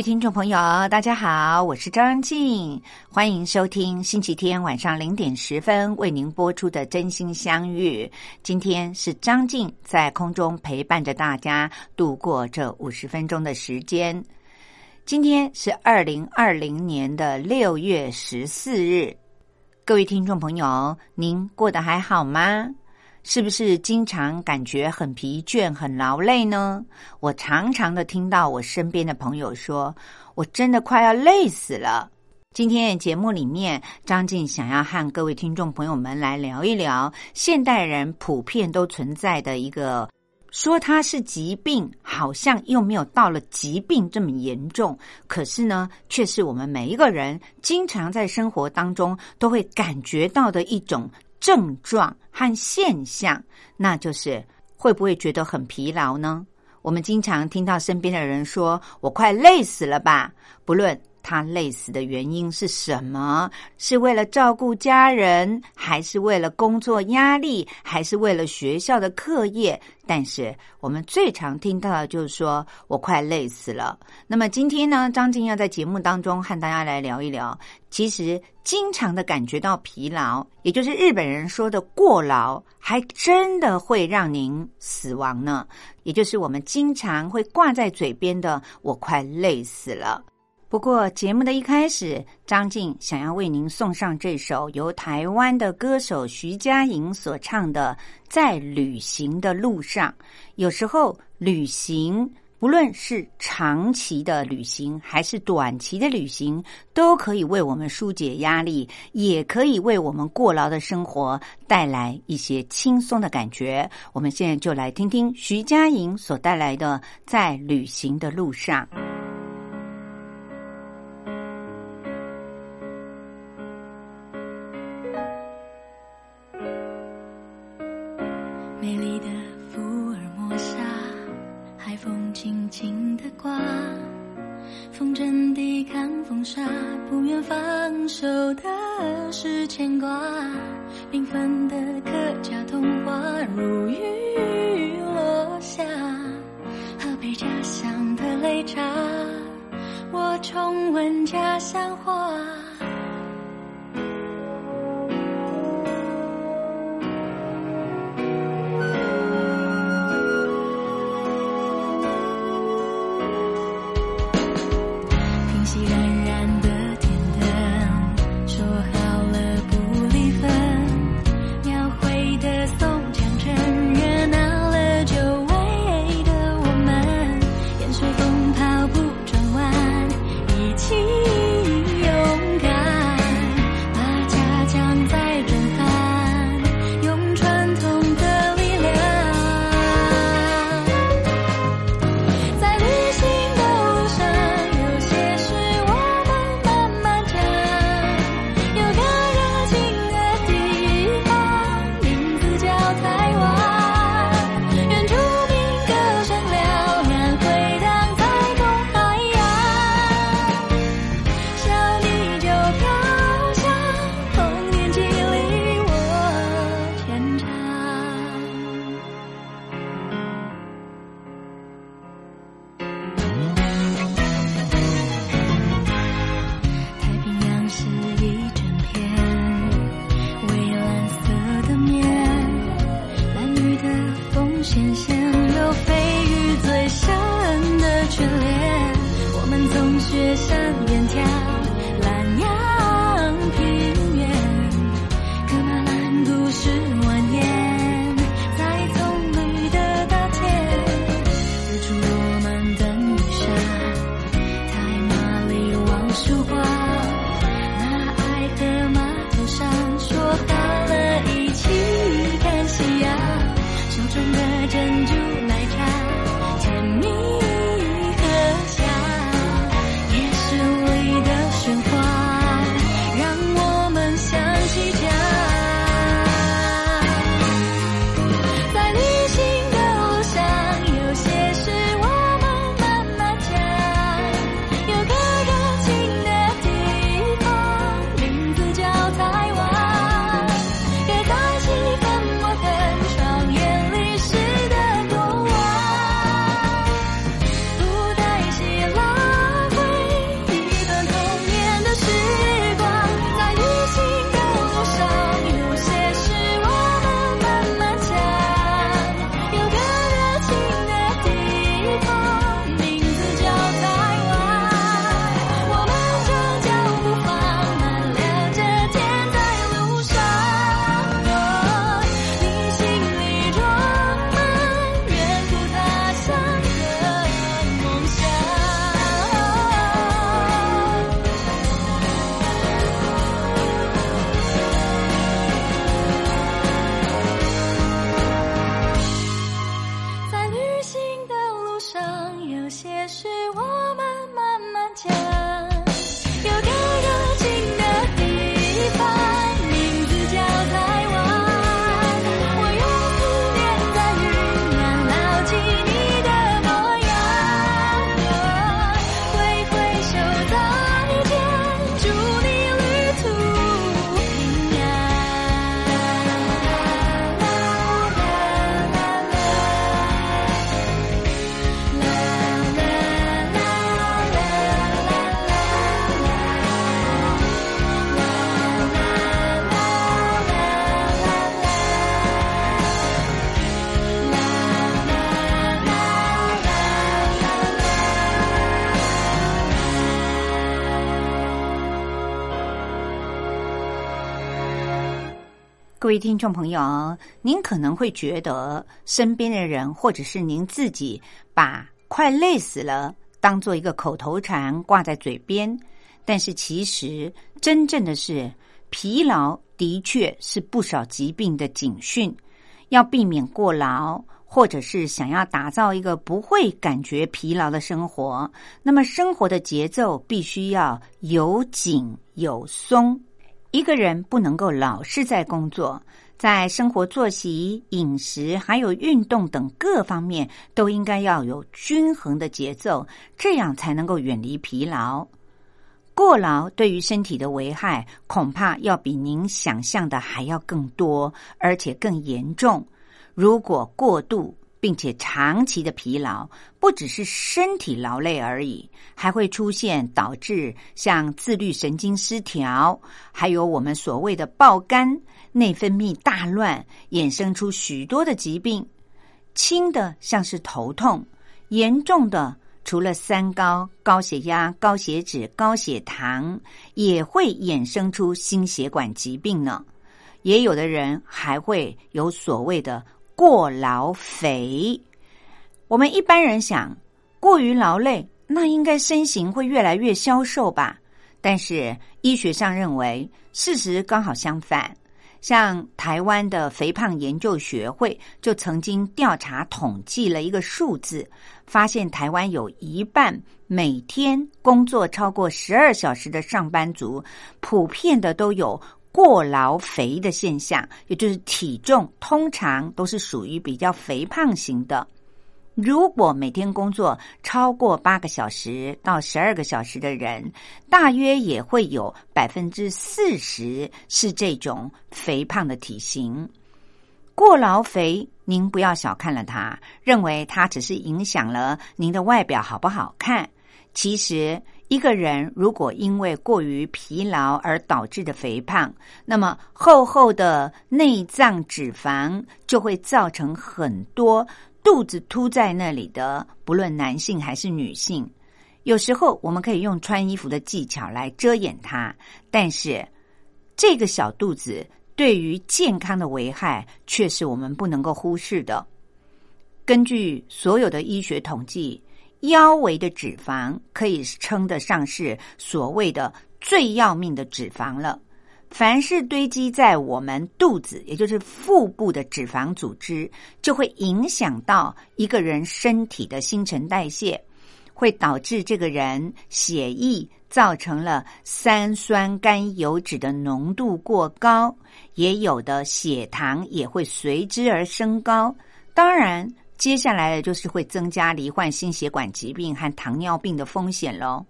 位听众朋友，大家好，我是张静，欢迎收听星期天晚上零点十分为您播出的《真心相遇》。今天是张静在空中陪伴着大家度过这五十分钟的时间。今天是二零二零年的六月十四日，各位听众朋友，您过得还好吗？是不是经常感觉很疲倦、很劳累呢？我常常的听到我身边的朋友说：“我真的快要累死了。”今天节目里面，张静想要和各位听众朋友们来聊一聊现代人普遍都存在的一个，说它是疾病，好像又没有到了疾病这么严重，可是呢，却是我们每一个人经常在生活当中都会感觉到的一种。症状和现象，那就是会不会觉得很疲劳呢？我们经常听到身边的人说：“我快累死了吧！”不论。他累死的原因是什么？是为了照顾家人，还是为了工作压力，还是为了学校的课业？但是我们最常听到的就是说我快累死了。那么今天呢，张静要在节目当中和大家来聊一聊，其实经常的感觉到疲劳，也就是日本人说的过劳，还真的会让您死亡呢。也就是我们经常会挂在嘴边的“我快累死了”。不过，节目的一开始，张静想要为您送上这首由台湾的歌手徐佳莹所唱的《在旅行的路上》。有时候，旅行不论是长期的旅行还是短期的旅行，都可以为我们疏解压力，也可以为我们过劳的生活带来一些轻松的感觉。我们现在就来听听徐佳莹所带来的《在旅行的路上》。轻的挂，风阵抵抗风沙，不愿放手的是牵挂，缤纷的家。各位听众朋友，您可能会觉得身边的人或者是您自己把“快累死了”当做一个口头禅挂在嘴边，但是其实真正的是疲劳，的确是不少疾病的警讯。要避免过劳，或者是想要打造一个不会感觉疲劳的生活，那么生活的节奏必须要有紧有松。一个人不能够老是在工作，在生活作息、饮食还有运动等各方面都应该要有均衡的节奏，这样才能够远离疲劳。过劳对于身体的危害，恐怕要比您想象的还要更多，而且更严重。如果过度并且长期的疲劳，不只是身体劳累而已，还会出现导致像自律神经失调，还有我们所谓的爆肝、内分泌大乱，衍生出许多的疾病。轻的像是头痛，严重的除了三高、高血压、高血脂、高血糖，也会衍生出心血管疾病呢。也有的人还会有所谓的过劳肥。我们一般人想，过于劳累，那应该身形会越来越消瘦吧？但是医学上认为，事实刚好相反。像台湾的肥胖研究学会就曾经调查统计了一个数字，发现台湾有一半每天工作超过十二小时的上班族，普遍的都有过劳肥的现象，也就是体重通常都是属于比较肥胖型的。如果每天工作超过八个小时到十二个小时的人，大约也会有百分之四十是这种肥胖的体型。过劳肥，您不要小看了它，认为它只是影响了您的外表好不好看。其实，一个人如果因为过于疲劳而导致的肥胖，那么厚厚的内脏脂肪就会造成很多。肚子凸在那里的，不论男性还是女性，有时候我们可以用穿衣服的技巧来遮掩它，但是这个小肚子对于健康的危害却是我们不能够忽视的。根据所有的医学统计，腰围的脂肪可以称得上是所谓的最要命的脂肪了。凡是堆积在我们肚子，也就是腹部的脂肪组织，就会影响到一个人身体的新陈代谢，会导致这个人血液造成了三酸甘油脂的浓度过高，也有的血糖也会随之而升高。当然，接下来的就是会增加罹患心血管疾病和糖尿病的风险喽。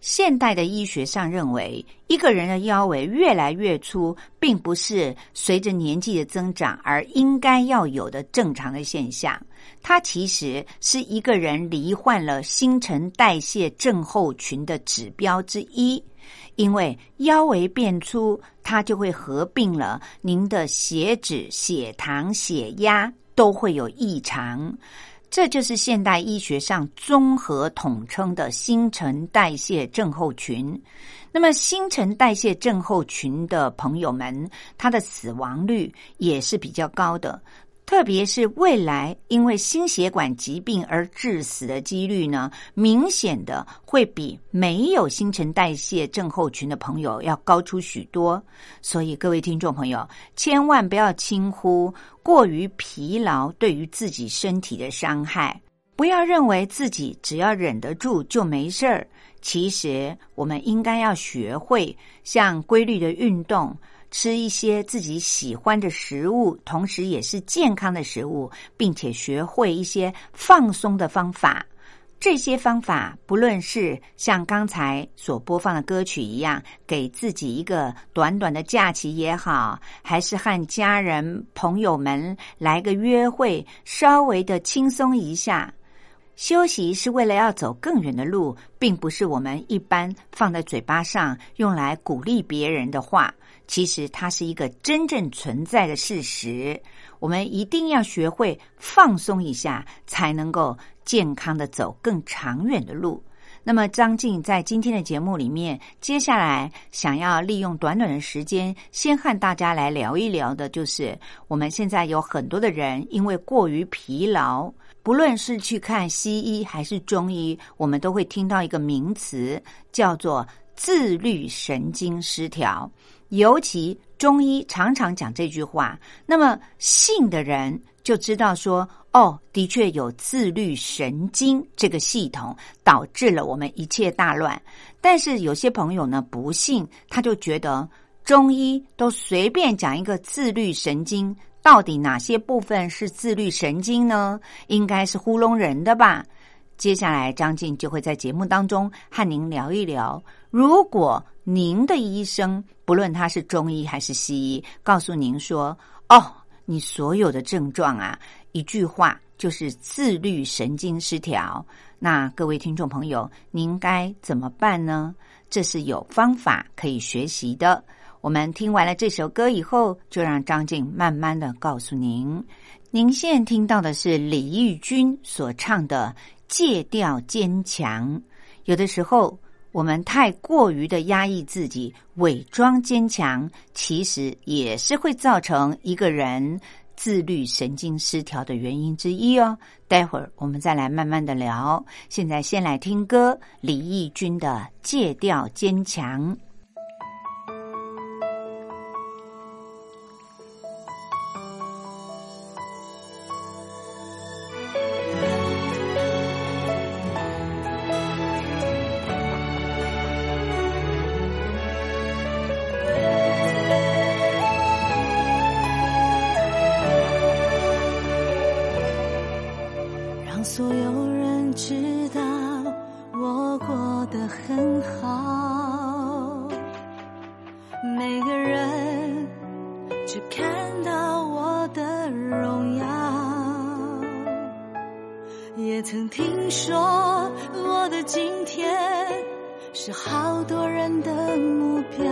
现代的医学上认为，一个人的腰围越来越粗，并不是随着年纪的增长而应该要有的正常的现象。它其实是一个人罹患了新陈代谢症候群的指标之一。因为腰围变粗，它就会合并了您的血脂、血糖、血压都会有异常。这就是现代医学上综合统称的新陈代谢症候群。那么，新陈代谢症候群的朋友们，他的死亡率也是比较高的。特别是未来因为心血管疾病而致死的几率呢，明显的会比没有新陈代谢症候群的朋友要高出许多。所以，各位听众朋友，千万不要轻忽过于疲劳对于自己身体的伤害。不要认为自己只要忍得住就没事儿。其实，我们应该要学会像规律的运动，吃一些自己喜欢的食物，同时也是健康的食物，并且学会一些放松的方法。这些方法，不论是像刚才所播放的歌曲一样，给自己一个短短的假期也好，还是和家人朋友们来个约会，稍微的轻松一下。休息是为了要走更远的路，并不是我们一般放在嘴巴上用来鼓励别人的话。其实它是一个真正存在的事实。我们一定要学会放松一下，才能够健康的走更长远的路。那么，张静在今天的节目里面，接下来想要利用短短的时间，先和大家来聊一聊的，就是我们现在有很多的人因为过于疲劳。不论是去看西医还是中医，我们都会听到一个名词，叫做自律神经失调。尤其中医常常讲这句话，那么信的人就知道说，哦，的确有自律神经这个系统导致了我们一切大乱。但是有些朋友呢不信，他就觉得中医都随便讲一个自律神经。到底哪些部分是自律神经呢？应该是糊弄人的吧。接下来，张静就会在节目当中和您聊一聊。如果您的医生，不论他是中医还是西医，告诉您说：“哦，你所有的症状啊，一句话就是自律神经失调。”那各位听众朋友，您该怎么办呢？这是有方法可以学习的。我们听完了这首歌以后，就让张静慢慢的告诉您。您现在听到的是李玉君所唱的《戒掉坚强》。有的时候，我们太过于的压抑自己，伪装坚强，其实也是会造成一个人自律神经失调的原因之一哦。待会儿我们再来慢慢的聊。现在先来听歌，李翊君的《戒掉坚强》。让所有人知道我过得很好，每个人只看到我的荣耀。也曾听说我的今天是好多人的目标，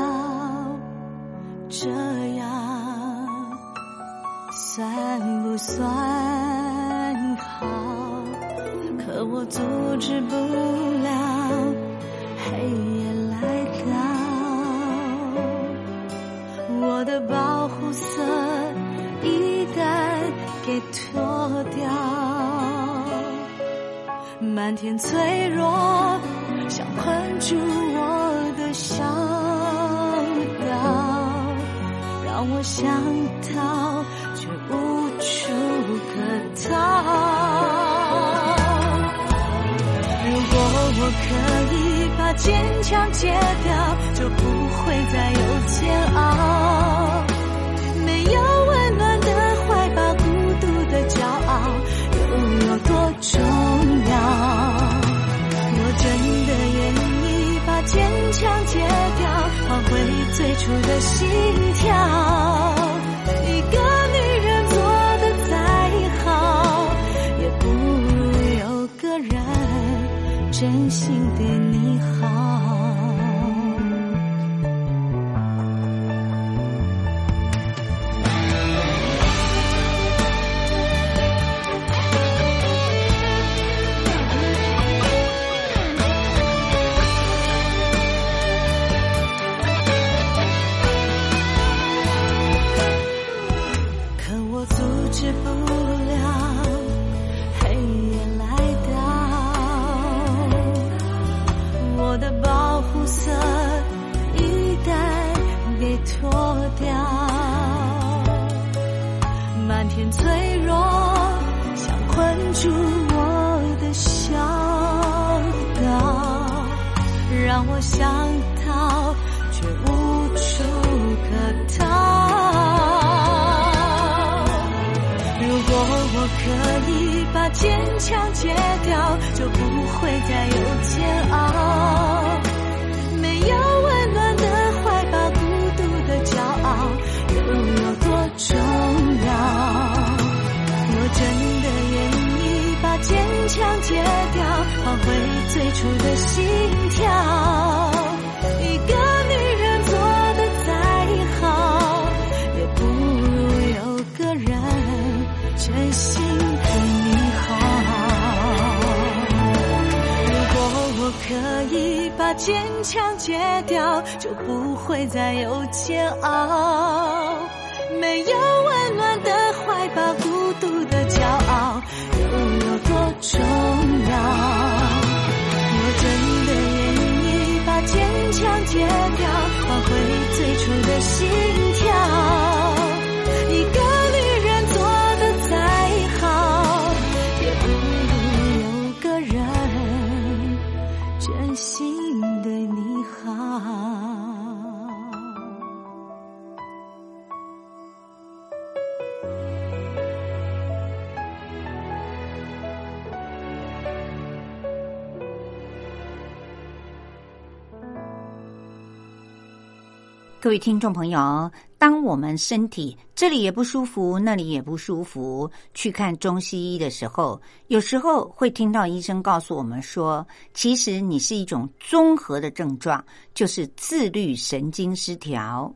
这样算不算？我阻止不了黑夜来到，我的保护色一旦给脱掉，漫天脆弱像困住我的小岛，让我想逃却无处可逃。我可以把坚强戒掉，就不会再有煎熬。没有温暖的怀抱，孤独的骄傲，又有多重要？我真的愿意把坚强戒掉，换回最初的心跳。一个女人做的再好，也不如有个人真心对你好。就不会再有煎熬。没有温暖的怀抱，孤独的骄傲，又有多重要？我真的愿意把坚强戒掉，换回最初的心跳。各位听众朋友，当我们身体这里也不舒服，那里也不舒服，去看中西医的时候，有时候会听到医生告诉我们说，其实你是一种综合的症状，就是自律神经失调。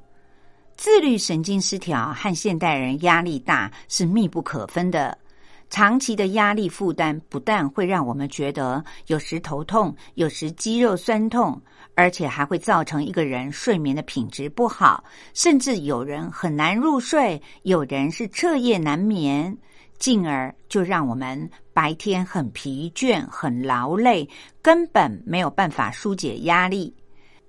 自律神经失调和现代人压力大是密不可分的。长期的压力负担不但会让我们觉得有时头痛，有时肌肉酸痛，而且还会造成一个人睡眠的品质不好，甚至有人很难入睡，有人是彻夜难眠，进而就让我们白天很疲倦、很劳累，根本没有办法疏解压力。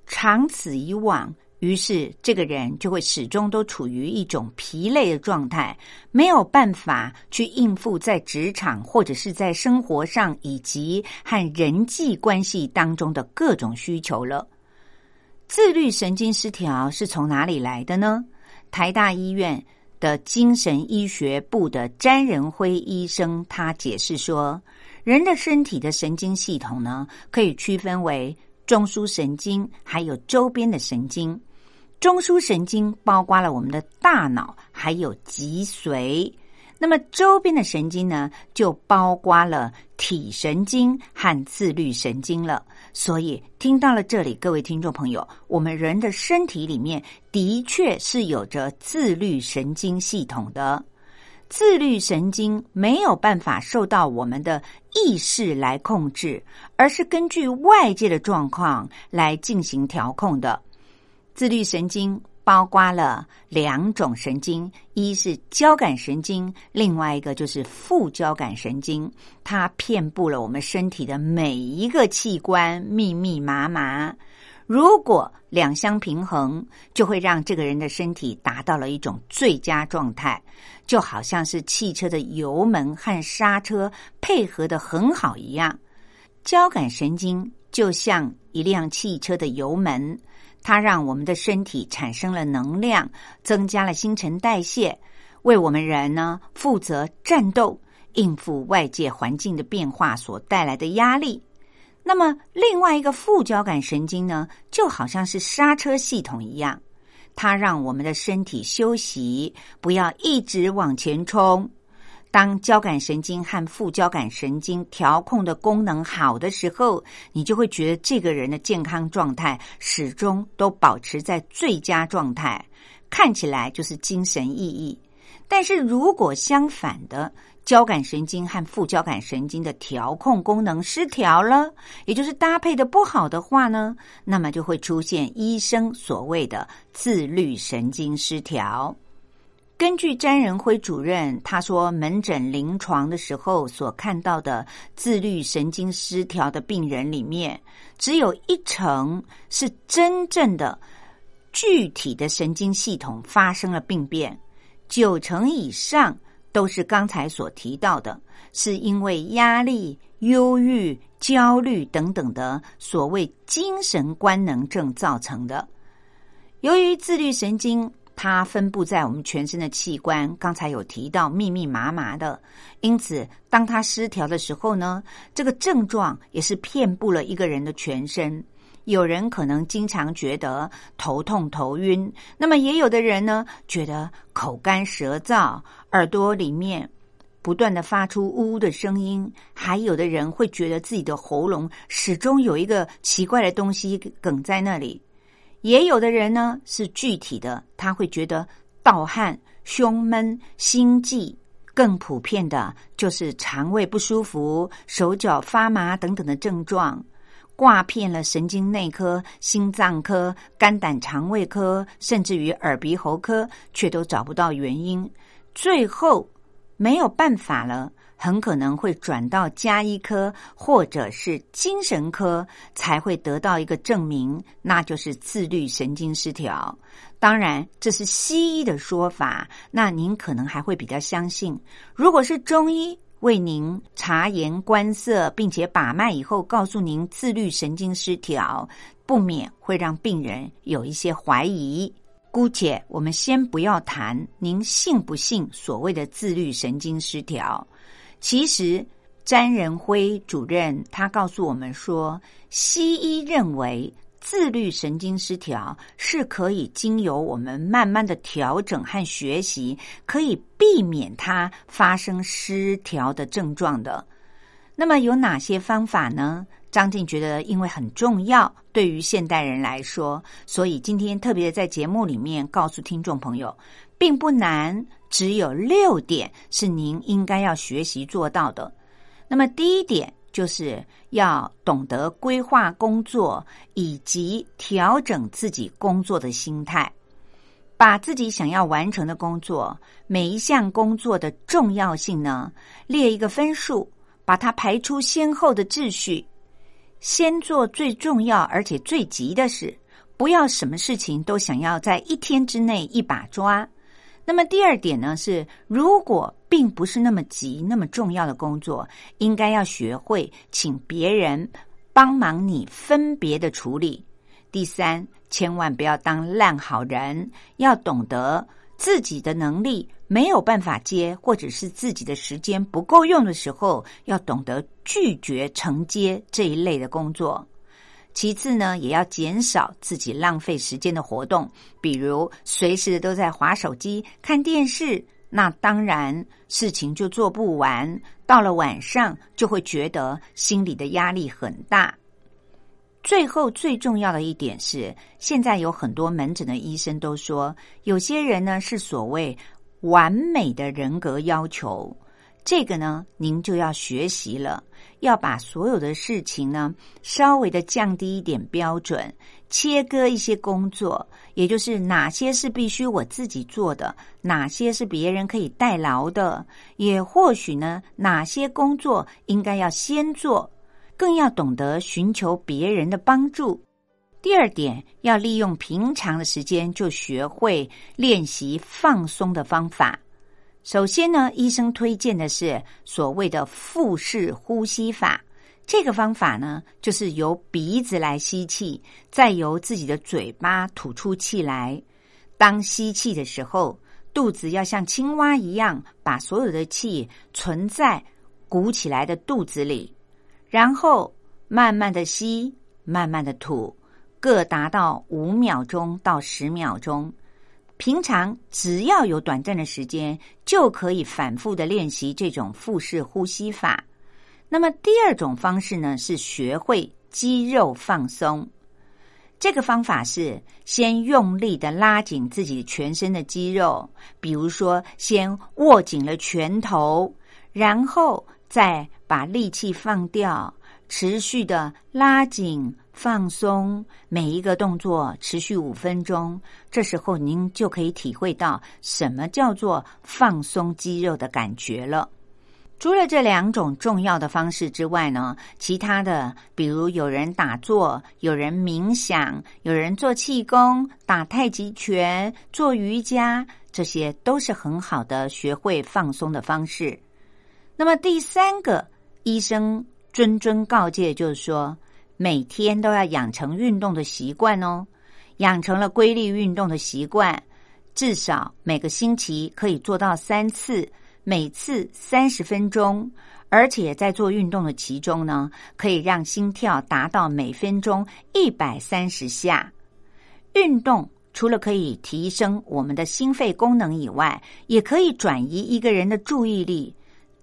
长此以往，于是这个人就会始终都处于一种疲累的状态，没有办法去应付在职场或者是在生活上以及和人际关系当中的各种需求了。自律神经失调是从哪里来的呢？台大医院的精神医学部的詹仁辉医生他解释说，人的身体的神经系统呢，可以区分为中枢神经还有周边的神经。中枢神经包括了我们的大脑，还有脊髓。那么周边的神经呢，就包括了体神经和自律神经了。所以听到了这里，各位听众朋友，我们人的身体里面的确是有着自律神经系统的。自律神经没有办法受到我们的意识来控制，而是根据外界的状况来进行调控的。自律神经包括了两种神经，一是交感神经，另外一个就是副交感神经。它遍布了我们身体的每一个器官，密密麻麻。如果两相平衡，就会让这个人的身体达到了一种最佳状态，就好像是汽车的油门和刹车配合的很好一样。交感神经就像一辆汽车的油门。它让我们的身体产生了能量，增加了新陈代谢，为我们人呢负责战斗，应付外界环境的变化所带来的压力。那么，另外一个副交感神经呢，就好像是刹车系统一样，它让我们的身体休息，不要一直往前冲。当交感神经和副交感神经调控的功能好的时候，你就会觉得这个人的健康状态始终都保持在最佳状态，看起来就是精神奕奕。但是如果相反的，交感神经和副交感神经的调控功能失调了，也就是搭配的不好的话呢，那么就会出现医生所谓的自律神经失调。根据詹仁辉主任他说，门诊临床的时候所看到的自律神经失调的病人里面，只有一成是真正的具体的神经系统发生了病变，九成以上都是刚才所提到的，是因为压力、忧郁、焦虑等等的所谓精神官能症造成的。由于自律神经它分布在我们全身的器官，刚才有提到密密麻麻的，因此当它失调的时候呢，这个症状也是遍布了一个人的全身。有人可能经常觉得头痛、头晕，那么也有的人呢，觉得口干舌燥，耳朵里面不断的发出呜呜的声音，还有的人会觉得自己的喉咙始终有一个奇怪的东西梗在那里，也有的人呢是具体的，他会觉得盗汗、胸闷、心悸，更普遍的就是肠胃不舒服、手脚发麻等等的症状。挂遍了神经内科、心脏科、肝胆肠胃科，甚至于耳鼻喉科，却都找不到原因。最后没有办法了，很可能会转到加医科或者是精神科，才会得到一个证明，那就是自律神经失调。当然，这是西医的说法，那您可能还会比较相信。如果是中医，为您察言观色，并且把脉以后，告诉您自律神经失调，不免会让病人有一些怀疑。姑且我们先不要谈您信不信所谓的自律神经失调。其实，詹仁辉主任他告诉我们说，西医认为。自律神经失调是可以经由我们慢慢的调整和学习，可以避免它发生失调的症状的。那么有哪些方法呢？张静觉得，因为很重要，对于现代人来说，所以今天特别在节目里面告诉听众朋友，并不难，只有六点是您应该要学习做到的。那么第一点。就是要懂得规划工作，以及调整自己工作的心态，把自己想要完成的工作每一项工作的重要性呢列一个分数，把它排出先后的秩序，先做最重要而且最急的事，不要什么事情都想要在一天之内一把抓。那么第二点呢是，如果并不是那么急、那么重要的工作，应该要学会请别人帮忙你分别的处理。第三，千万不要当烂好人，要懂得自己的能力没有办法接，或者是自己的时间不够用的时候，要懂得拒绝承接这一类的工作。其次呢，也要减少自己浪费时间的活动，比如随时都在划手机、看电视，那当然事情就做不完。到了晚上，就会觉得心里的压力很大。最后最重要的一点是，现在有很多门诊的医生都说，有些人呢是所谓完美的人格要求。这个呢，您就要学习了，要把所有的事情呢，稍微的降低一点标准，切割一些工作，也就是哪些是必须我自己做的，哪些是别人可以代劳的，也或许呢，哪些工作应该要先做，更要懂得寻求别人的帮助。第二点，要利用平常的时间就学会练习放松的方法。首先呢，医生推荐的是所谓的腹式呼吸法。这个方法呢，就是由鼻子来吸气，再由自己的嘴巴吐出气来。当吸气的时候，肚子要像青蛙一样，把所有的气存在鼓起来的肚子里，然后慢慢的吸，慢慢的吐，各达到五秒钟到十秒钟。平常只要有短暂的时间，就可以反复的练习这种腹式呼吸法。那么第二种方式呢，是学会肌肉放松。这个方法是先用力的拉紧自己全身的肌肉，比如说先握紧了拳头，然后再把力气放掉。持续的拉紧、放松，每一个动作持续五分钟。这时候您就可以体会到什么叫做放松肌肉的感觉了。除了这两种重要的方式之外呢，其他的，比如有人打坐、有人冥想、有人做气功、打太极拳、做瑜伽，这些都是很好的学会放松的方式。那么第三个，医生谆谆告诫，就是说每天都要养成运动的习惯哦。养成了规律运动的习惯，至少每个星期可以做到三次，每次三十分钟。而且在做运动的其中呢，可以让心跳达到每分钟一百三十下。运动除了可以提升我们的心肺功能以外，也可以转移一个人的注意力，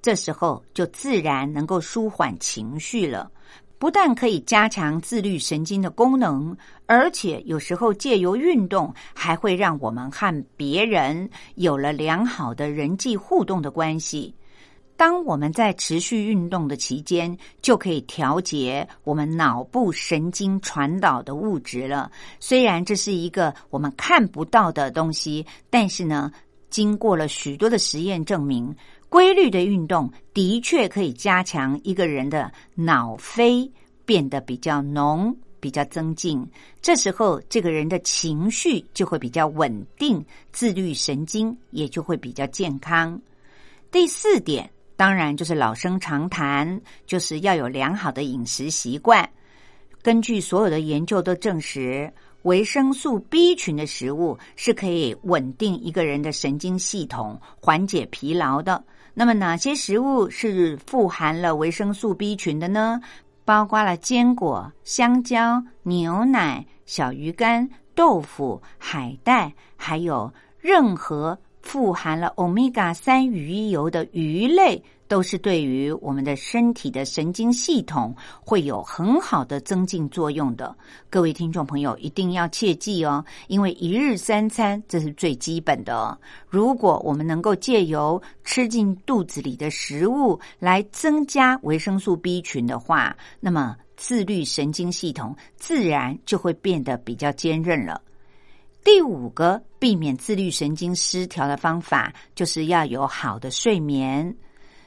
这时候就自然能够舒缓情绪了。不但可以加强自律神经的功能，而且有时候借由运动，还会让我们和别人有了良好的人际互动的关系。当我们在持续运动的期间，就可以调节我们脑部神经传导的物质了。虽然这是一个我们看不到的东西，但是呢，经过了许多的实验证明。规律的运动的确可以加强一个人的脑啡变得比较浓、比较增进。这时候，这个人的情绪就会比较稳定，自律神经也就会比较健康。第四点，当然就是老生常谈，就是要有良好的饮食习惯。根据所有的研究都证实，维生素 B 群的食物是可以稳定一个人的神经系统，缓解疲劳的。那么哪些食物是富含了维生素 B 群的呢？包括了坚果、香蕉、牛奶、小鱼干、豆腐、海带，还有任何富含了欧米伽三鱼油的鱼类。都是对于我们的身体的神经系统会有很好的增进作用的。各位听众朋友一定要切记哦，因为一日三餐这是最基本的。如果我们能够借由吃进肚子里的食物来增加维生素 B 群的话，那么自律神经系统自然就会变得比较坚韧了。第五个避免自律神经失调的方法，就是要有好的睡眠。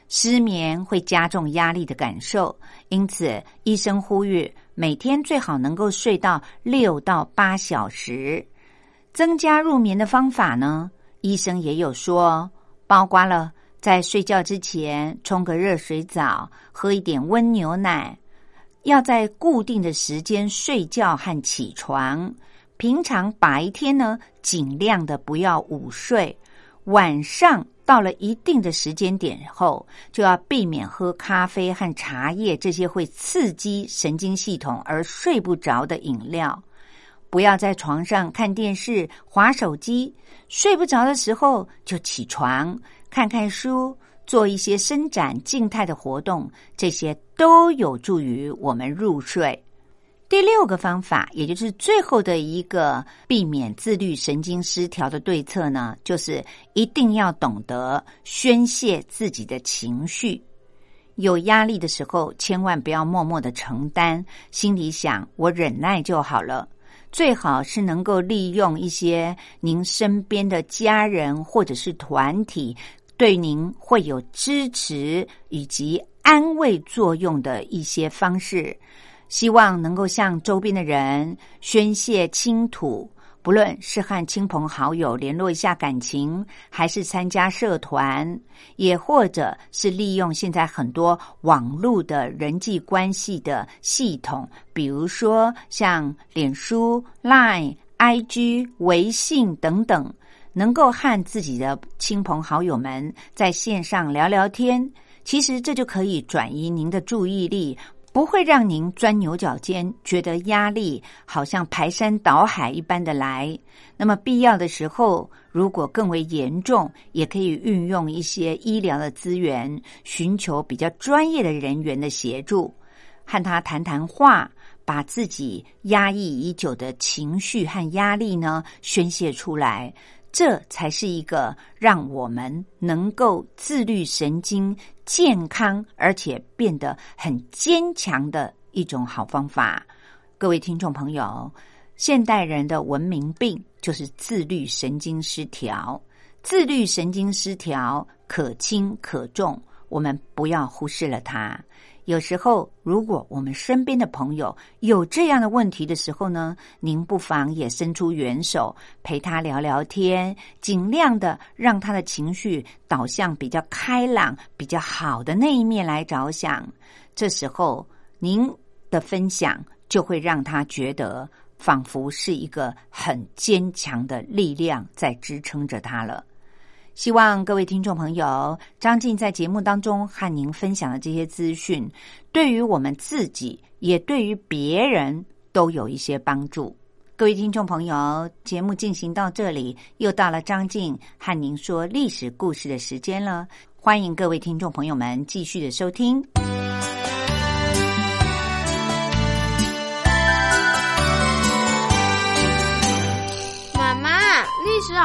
失眠会加重压力的感受，因此医生呼吁每天最好能够睡到六到八小时。增加入眠的方法呢？医生也有说，包括了在睡觉之前冲个热水澡，喝一点温牛奶，要在固定的时间睡觉和起床。平常白天呢，尽量的不要午睡，晚上。到了一定的时间点后，就要避免喝咖啡和茶叶这些会刺激神经系统而睡不着的饮料。不要在床上看电视、划手机，睡不着的时候就起床看看书，做一些伸展静态的活动，这些都有助于我们入睡。第六个方法，也就是最后的一个避免自律神经失调的对策呢，就是一定要懂得宣泄自己的情绪。有压力的时候，千万不要默默的承担，心里想我忍耐就好了。最好是能够利用一些您身边的家人或者是团体，对您会有支持以及安慰作用的一些方式。希望能够向周边的人宣泄倾吐，不论是和亲朋好友联络一下感情，还是参加社团，也或者是利用现在很多网络的人际关系的系统，比如说像脸书、Line、IG、微信等等，能够和自己的亲朋好友们在线上聊聊天。其实这就可以转移您的注意力。不会让您钻牛角尖，觉得压力好像排山倒海一般的来。那么必要的时候，如果更为严重，也可以运用一些医疗的资源，寻求比较专业的人员的协助，和他谈谈话，把自己压抑已久的情绪和压力呢宣泄出来。这才是一个让我们能够自律神经健康，而且变得很坚强的一种好方法。各位听众朋友，现代人的文明病就是自律神经失调。自律神经失调可轻可重，我们不要忽视了它。有时候，如果我们身边的朋友有这样的问题的时候呢，您不妨也伸出援手，陪他聊聊天，尽量的让他的情绪导向比较开朗、比较好的那一面来着想。这时候，您的分享就会让他觉得，仿佛是一个很坚强的力量在支撑着他了。希望各位听众朋友，张静在节目当中和您分享的这些资讯，对于我们自己，也对于别人都有一些帮助。各位听众朋友，节目进行到这里，又到了张静和您说历史故事的时间了。欢迎各位听众朋友们继续的收听。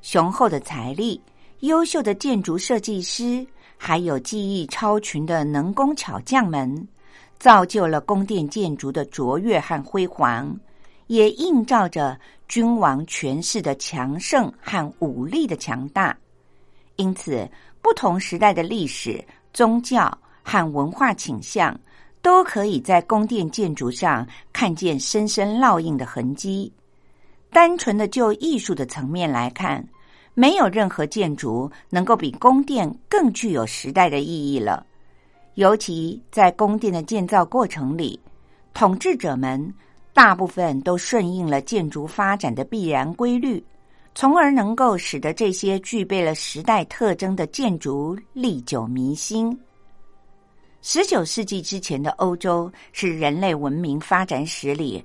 雄厚的财力、优秀的建筑设计师，还有技艺超群的能工巧匠们，造就了宫殿建筑的卓越和辉煌，也映照着君王权势的强盛和武力的强大。因此，不同时代的历史、宗教和文化倾向，都可以在宫殿建筑上看见深深烙印的痕迹。单纯的就艺术的层面来看，没有任何建筑能够比宫殿更具有时代的意义了。尤其在宫殿的建造过程里，统治者们大部分都顺应了建筑发展的必然规律，从而能够使得这些具备了时代特征的建筑历久弥新。十九世纪之前的欧洲是人类文明发展史里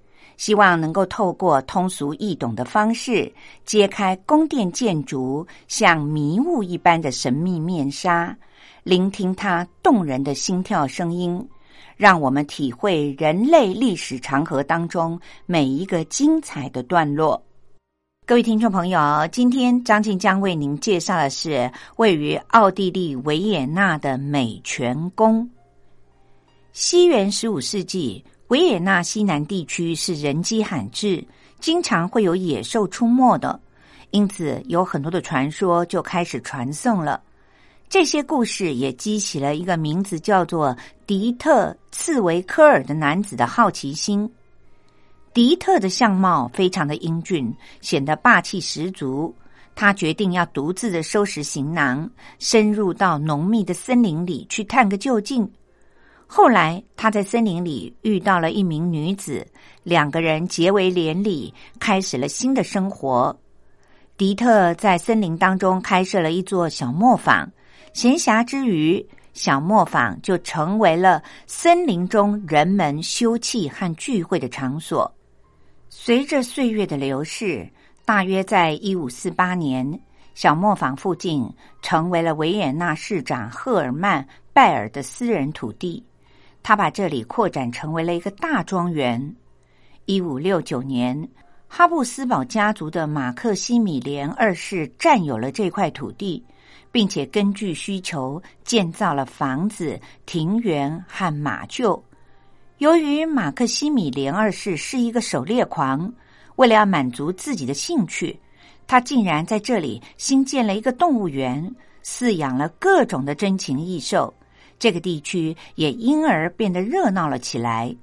希望能够透过通俗易懂的方式，揭开宫殿建筑像迷雾一般的神秘面纱，聆听它动人的心跳声音，让我们体会人类历史长河当中每一个精彩的段落。各位听众朋友，今天张静将为您介绍的是位于奥地利维也纳的美泉宫。西元十五世纪。维也纳西南地区是人迹罕至，经常会有野兽出没的，因此有很多的传说就开始传颂了。这些故事也激起了一个名字叫做迪特·茨维科尔的男子的好奇心。迪特的相貌非常的英俊，显得霸气十足。他决定要独自的收拾行囊，深入到浓密的森林里去探个究竟。后来，他在森林里遇到了一名女子，两个人结为连理，开始了新的生活。迪特在森林当中开设了一座小磨坊，闲暇之余，小磨坊就成为了森林中人们休憩和聚会的场所。随着岁月的流逝，大约在一五四八年，小磨坊附近成为了维也纳市长赫尔曼·拜尔的私人土地。他把这里扩展成为了一个大庄园。一五六九年，哈布斯堡家族的马克西米连二世占有了这块土地，并且根据需求建造了房子、庭园和马厩。由于马克西米连二世是一个狩猎狂，为了要满足自己的兴趣，他竟然在这里新建了一个动物园，饲养了各种的珍禽异兽。这个地区也因而变得热闹了起来。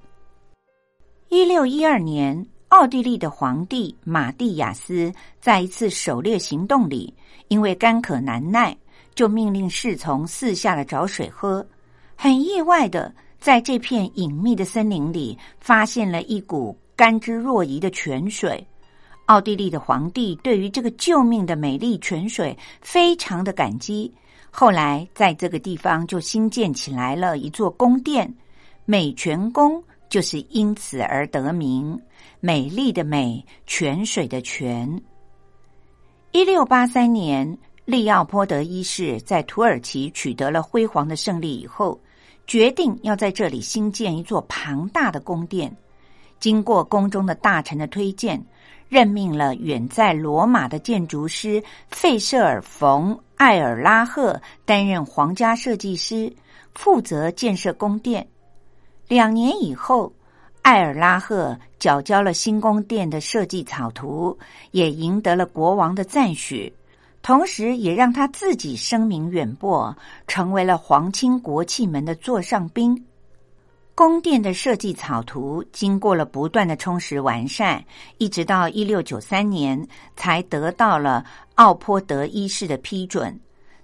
一六一二年，奥地利的皇帝马蒂亚斯在一次狩猎行动里，因为干渴难耐，就命令侍从四下的找水喝。很意外的，在这片隐秘的森林里，发现了一股甘之若饴的泉水。奥地利的皇帝对于这个救命的美丽泉水非常的感激。后来，在这个地方就新建起来了一座宫殿，美泉宫就是因此而得名。美丽的美，泉水的泉。一六八三年，利奥波德一世在土耳其取得了辉煌的胜利以后，决定要在这里新建一座庞大的宫殿。经过宫中的大臣的推荐。任命了远在罗马的建筑师费舍尔·冯·艾尔拉赫担任皇家设计师，负责建设宫殿。两年以后，艾尔拉赫缴交了新宫殿的设计草图，也赢得了国王的赞许，同时也让他自己声名远播，成为了皇亲国戚们的座上宾。宫殿的设计草图经过了不断的充实完善，一直到一六九三年才得到了奥坡德一世的批准。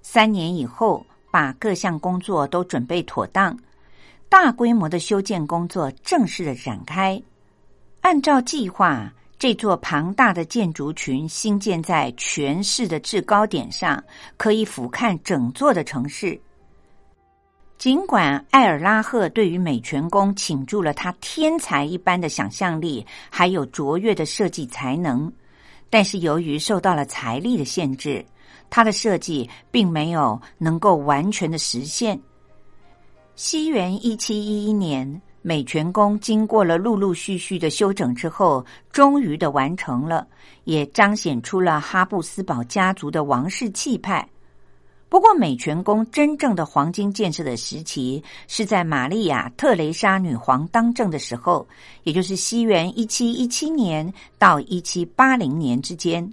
三年以后，把各项工作都准备妥当，大规模的修建工作正式的展开。按照计划，这座庞大的建筑群兴建在全市的制高点上，可以俯瞰整座的城市。尽管艾尔拉赫对于美泉宫倾注了他天才一般的想象力，还有卓越的设计才能，但是由于受到了财力的限制，他的设计并没有能够完全的实现。西元一七一一年，美泉宫经过了陆陆续续的修整之后，终于的完成了，也彰显出了哈布斯堡家族的王室气派。不过，美泉宫真正的黄金建设的时期是在玛利亚·特蕾莎女皇当政的时候，也就是西元一七一七年到一七八零年之间。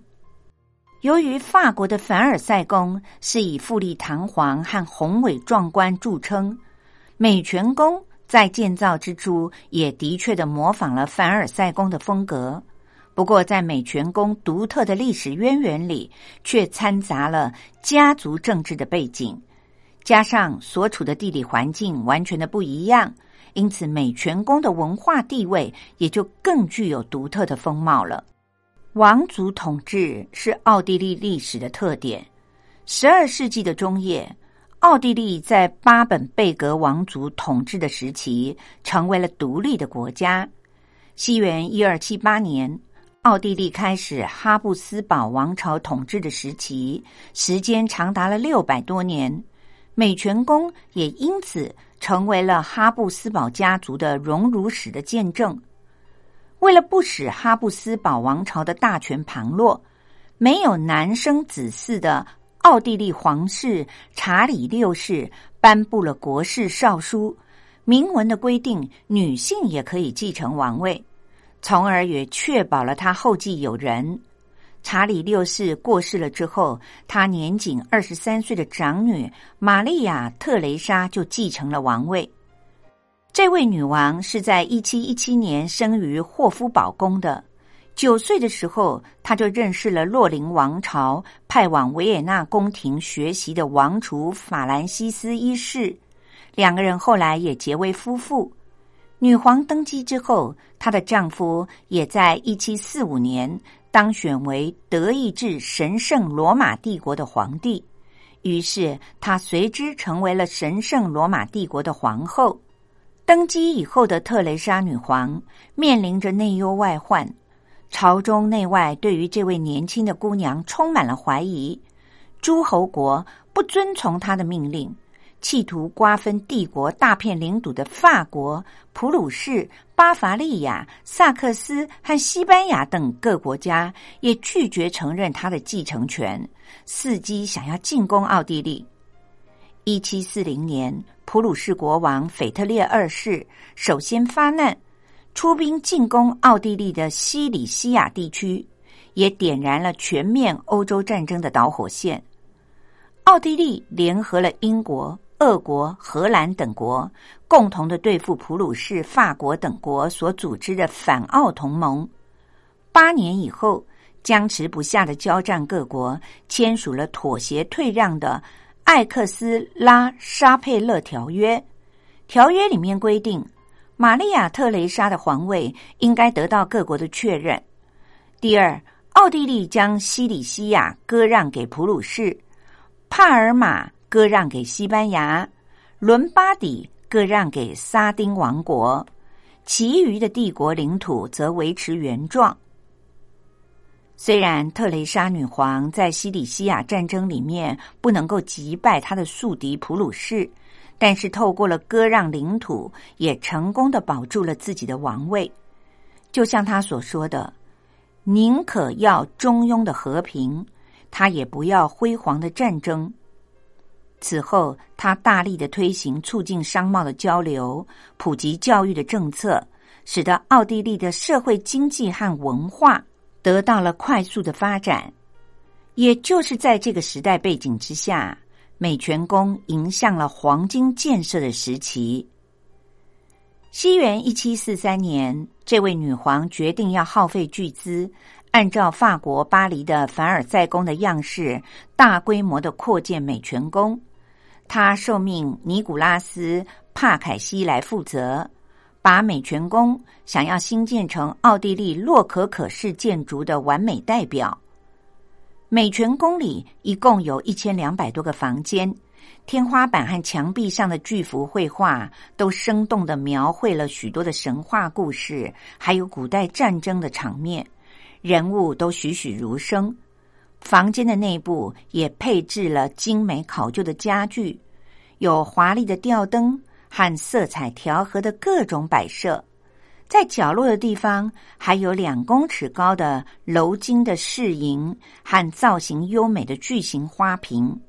由于法国的凡尔赛宫是以富丽堂皇和宏伟壮观著称，美泉宫在建造之初也的确的模仿了凡尔赛宫的风格。不过，在美泉宫独特的历史渊源里，却掺杂了家族政治的背景，加上所处的地理环境完全的不一样，因此美泉宫的文化地位也就更具有独特的风貌了。王族统治是奥地利历史的特点。十二世纪的中叶，奥地利在巴本贝格王族统治的时期，成为了独立的国家。西元一二七八年。奥地利开始哈布斯堡王朝统治的时期，时间长达了六百多年。美泉宫也因此成为了哈布斯堡家族的荣辱史的见证。为了不使哈布斯堡王朝的大权旁落，没有男生子嗣的奥地利皇室查理六世颁布了国事诏书，明文的规定女性也可以继承王位。从而也确保了他后继有人。查理六世过世了之后，他年仅二十三岁的长女玛丽亚·特蕾莎就继承了王位。这位女王是在一七一七年生于霍夫堡宫的。九岁的时候，她就认识了洛林王朝派往维也纳宫廷学习的王储法兰西斯一世，两个人后来也结为夫妇。女皇登基之后，她的丈夫也在一七四五年当选为德意志神圣罗马帝国的皇帝，于是她随之成为了神圣罗马帝国的皇后。登基以后的特蕾莎女皇面临着内忧外患，朝中内外对于这位年轻的姑娘充满了怀疑，诸侯国不遵从她的命令。企图瓜分帝国大片领土的法国、普鲁士、巴伐利亚、萨克斯和西班牙等各国家也拒绝承认他的继承权，伺机想要进攻奥地利。一七四零年，普鲁士国王腓特烈二世首先发难，出兵进攻奥地利的西里西亚地区，也点燃了全面欧洲战争的导火线。奥地利联合了英国。俄国、荷兰等国共同的对付普鲁士、法国等国所组织的反奥同盟。八年以后，僵持不下的交战各国签署了妥协退让的《艾克斯拉沙佩勒条约》。条约里面规定，玛利亚·特蕾莎的皇位应该得到各国的确认。第二，奥地利将西里西亚割让给普鲁士，帕尔马。割让给西班牙，伦巴底割让给撒丁王国，其余的帝国领土则维持原状。虽然特蕾莎女皇在西里西亚战争里面不能够击败她的宿敌普鲁士，但是透过了割让领土，也成功的保住了自己的王位。就像他所说的：“宁可要中庸的和平，他也不要辉煌的战争。”此后，他大力的推行促进商贸的交流、普及教育的政策，使得奥地利的社会经济和文化得到了快速的发展。也就是在这个时代背景之下，美泉宫迎向了黄金建设的时期。西元一七四三年，这位女皇决定要耗费巨资。按照法国巴黎的凡尔赛宫的样式，大规模的扩建美泉宫。他受命尼古拉斯·帕凯西来负责，把美泉宫想要新建成奥地利洛可可式建筑的完美代表。美泉宫里一共有一千两百多个房间，天花板和墙壁上的巨幅绘画都生动的描绘了许多的神话故事，还有古代战争的场面，人物都栩栩如生。房间的内部也配置了精美考究的家具，有华丽的吊灯和色彩调和的各种摆设。在角落的地方，还有两公尺高的鎏金的饰银和造型优美的巨型花瓶。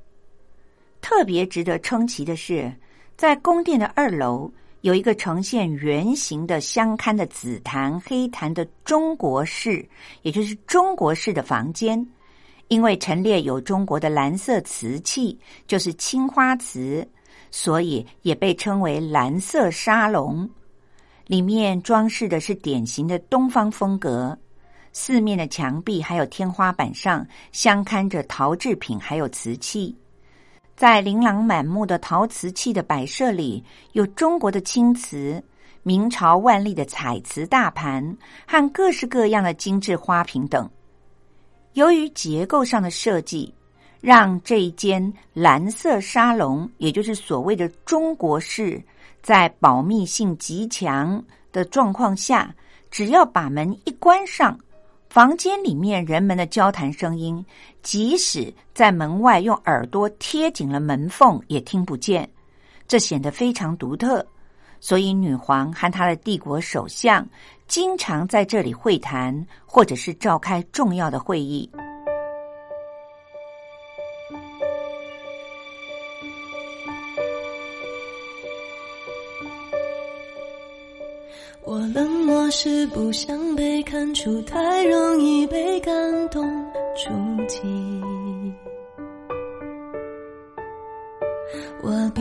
特别值得称奇的是，在宫殿的二楼有一个呈现圆形的镶嵌的紫檀、黑檀的中国式，也就是中国式的房间。因为陈列有中国的蓝色瓷器，就是青花瓷，所以也被称为蓝色沙龙。里面装饰的是典型的东方风格，四面的墙壁还有天花板上镶嵌着陶制品，还有瓷器。在琳琅满目的陶瓷器的摆设里，有中国的青瓷、明朝万历的彩瓷大盘和各式各样的精致花瓶等。由于结构上的设计，让这一间蓝色沙龙，也就是所谓的中国式，在保密性极强的状况下，只要把门一关上。房间里面人们的交谈声音，即使在门外用耳朵贴紧了门缝也听不见，这显得非常独特。所以，女皇和她的帝国首相经常在这里会谈，或者是召开重要的会议。我冷漠是不想被看出，太容易被感动触及。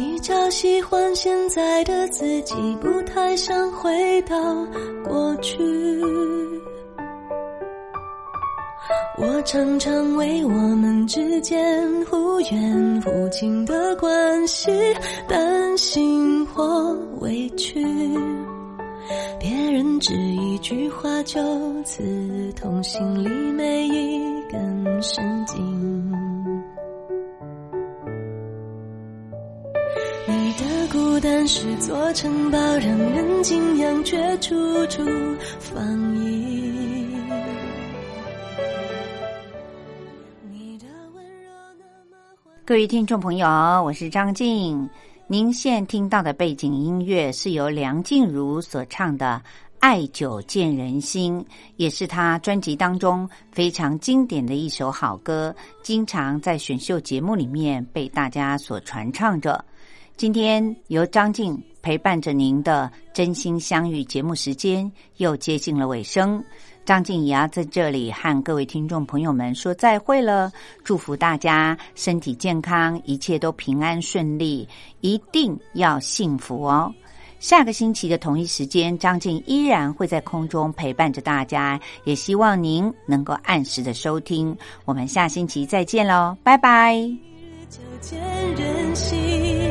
比较喜欢现在的自己，不太想回到过去。我常常为我们之间忽远忽近的关系担心或委屈。别人只一句话就刺痛心里每一根神经。的孤单是座城堡，让人敬仰却处处防御。你的温柔那么各位听众朋友，我是张静。您现听到的背景音乐是由梁静茹所唱的《爱久见人心》，也是她专辑当中非常经典的一首好歌，经常在选秀节目里面被大家所传唱着。今天由张静陪伴着您的真心相遇节目时间又接近了尾声。张静也要，在这里和各位听众朋友们说再会了，祝福大家身体健康，一切都平安顺利，一定要幸福哦！下个星期的同一时间，张静依然会在空中陪伴着大家，也希望您能够按时的收听。我们下星期再见喽，拜拜！人心，